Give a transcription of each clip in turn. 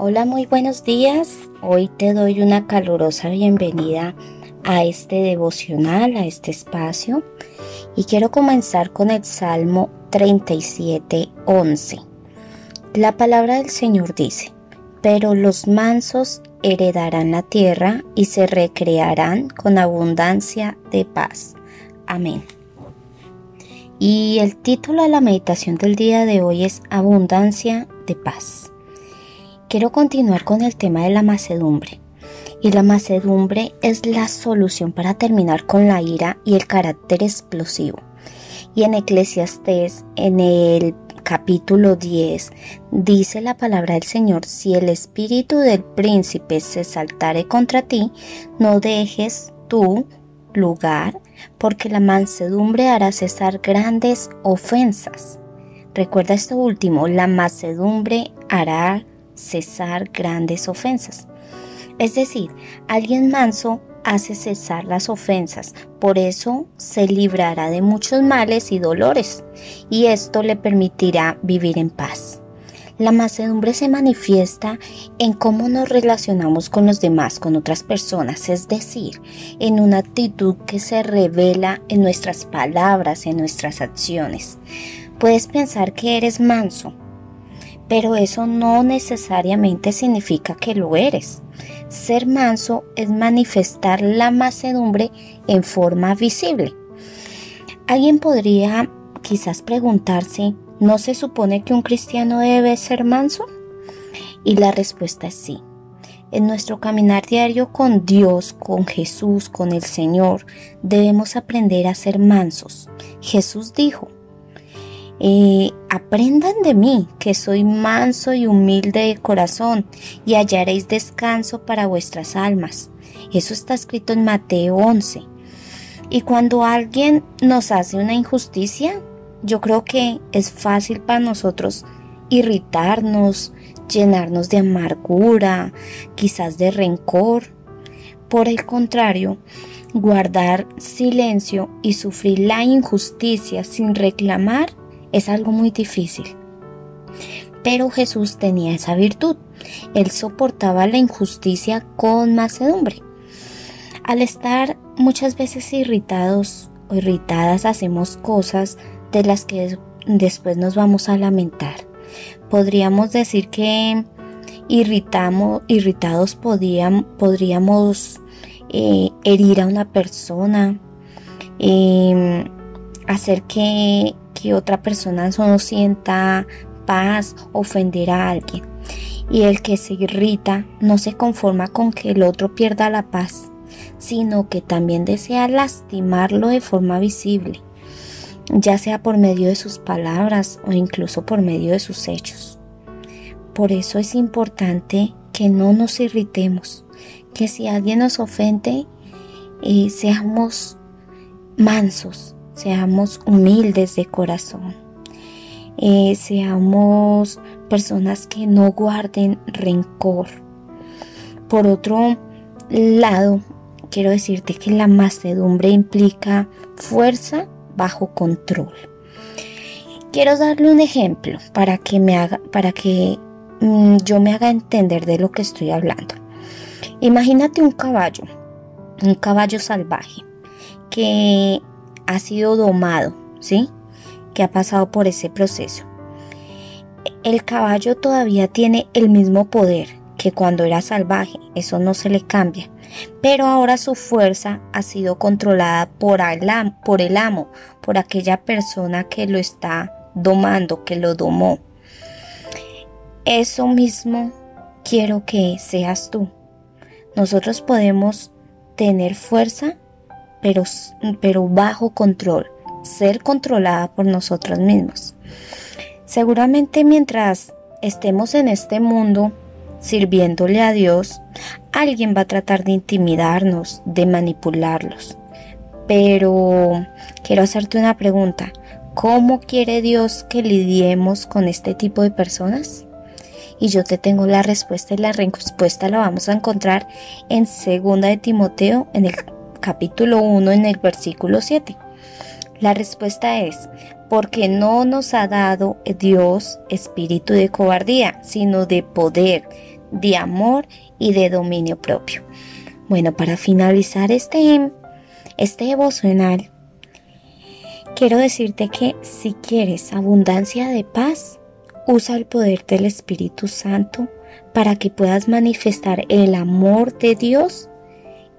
Hola, muy buenos días. Hoy te doy una calurosa bienvenida a este devocional, a este espacio. Y quiero comenzar con el Salmo 37, 11. La palabra del Señor dice, pero los mansos heredarán la tierra y se recrearán con abundancia de paz. Amén. Y el título de la meditación del día de hoy es Abundancia de paz. Quiero continuar con el tema de la macedumbre. Y la macedumbre es la solución para terminar con la ira y el carácter explosivo. Y en Eclesiastés, en el capítulo 10, dice la palabra del Señor, si el espíritu del príncipe se saltare contra ti, no dejes tú lugar, porque la mansedumbre hará cesar grandes ofensas. Recuerda esto último, la mansedumbre hará cesar grandes ofensas. Es decir, alguien manso hace cesar las ofensas, por eso se librará de muchos males y dolores, y esto le permitirá vivir en paz. La mansedumbre se manifiesta en cómo nos relacionamos con los demás, con otras personas, es decir, en una actitud que se revela en nuestras palabras, en nuestras acciones. Puedes pensar que eres manso, pero eso no necesariamente significa que lo eres. Ser manso es manifestar la mansedumbre en forma visible. Alguien podría quizás preguntarse, ¿No se supone que un cristiano debe ser manso? Y la respuesta es sí. En nuestro caminar diario con Dios, con Jesús, con el Señor, debemos aprender a ser mansos. Jesús dijo, eh, aprendan de mí, que soy manso y humilde de corazón, y hallaréis descanso para vuestras almas. Eso está escrito en Mateo 11. Y cuando alguien nos hace una injusticia, yo creo que es fácil para nosotros irritarnos, llenarnos de amargura, quizás de rencor. Por el contrario, guardar silencio y sufrir la injusticia sin reclamar es algo muy difícil. Pero Jesús tenía esa virtud. Él soportaba la injusticia con macedumbre. Al estar muchas veces irritados o irritadas hacemos cosas de las que después nos vamos a lamentar. Podríamos decir que irritamos, irritados podríamos eh, herir a una persona, em, hacer que, que otra persona no sienta paz, ofender a alguien. Y el que se irrita no se conforma con que el otro pierda la paz, sino que también desea lastimarlo de forma visible ya sea por medio de sus palabras o incluso por medio de sus hechos. Por eso es importante que no nos irritemos, que si alguien nos ofende, eh, seamos mansos, seamos humildes de corazón, eh, seamos personas que no guarden rencor. Por otro lado, quiero decirte que la macedumbre implica fuerza bajo control. Quiero darle un ejemplo para que me haga, para que mm, yo me haga entender de lo que estoy hablando. Imagínate un caballo, un caballo salvaje que ha sido domado, ¿sí? Que ha pasado por ese proceso. El caballo todavía tiene el mismo poder que cuando era salvaje, eso no se le cambia pero ahora su fuerza ha sido controlada por por el amo, por aquella persona que lo está domando, que lo domó. Eso mismo quiero que seas tú. Nosotros podemos tener fuerza, pero, pero bajo control, ser controlada por nosotros mismos. Seguramente mientras estemos en este mundo, sirviéndole a Dios, alguien va a tratar de intimidarnos, de manipularlos. Pero quiero hacerte una pregunta. ¿Cómo quiere Dios que lidiemos con este tipo de personas? Y yo te tengo la respuesta y la respuesta la vamos a encontrar en 2 de Timoteo en el capítulo 1 en el versículo 7. La respuesta es, porque no nos ha dado Dios espíritu de cobardía, sino de poder, de amor y de dominio propio. Bueno, para finalizar este, este devocional, quiero decirte que si quieres abundancia de paz, usa el poder del Espíritu Santo para que puedas manifestar el amor de Dios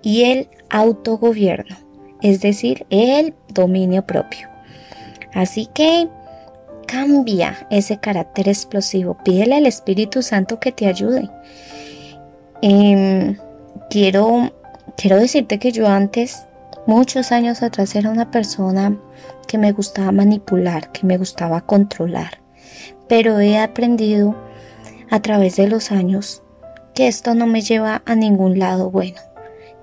y el autogobierno, es decir, el dominio propio. Así que cambia ese carácter explosivo, pídele al Espíritu Santo que te ayude. Em, quiero, quiero decirte que yo antes, muchos años atrás, era una persona que me gustaba manipular, que me gustaba controlar, pero he aprendido a través de los años que esto no me lleva a ningún lado bueno,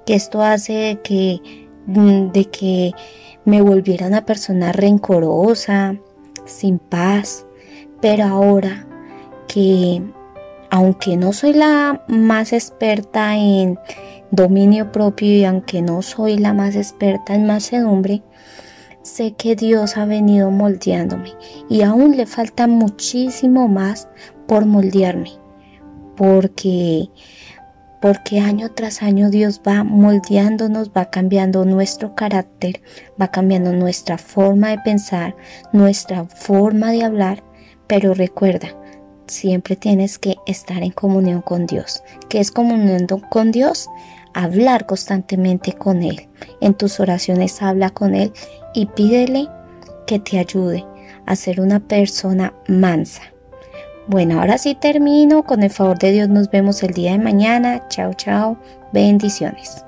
que esto hace que, mm, de que me volviera una persona rencorosa, sin paz, pero ahora que aunque no soy la más experta en dominio propio y aunque no soy la más experta en macedumbre, sé que Dios ha venido moldeándome y aún le falta muchísimo más por moldearme, porque porque año tras año Dios va moldeándonos, va cambiando nuestro carácter, va cambiando nuestra forma de pensar, nuestra forma de hablar, pero recuerda, siempre tienes que estar en comunión con Dios. ¿Qué es comunión con Dios? Hablar constantemente con Él. En tus oraciones habla con Él y pídele que te ayude a ser una persona mansa bueno, ahora sí termino. Con el favor de Dios nos vemos el día de mañana. Chao, chao. Bendiciones.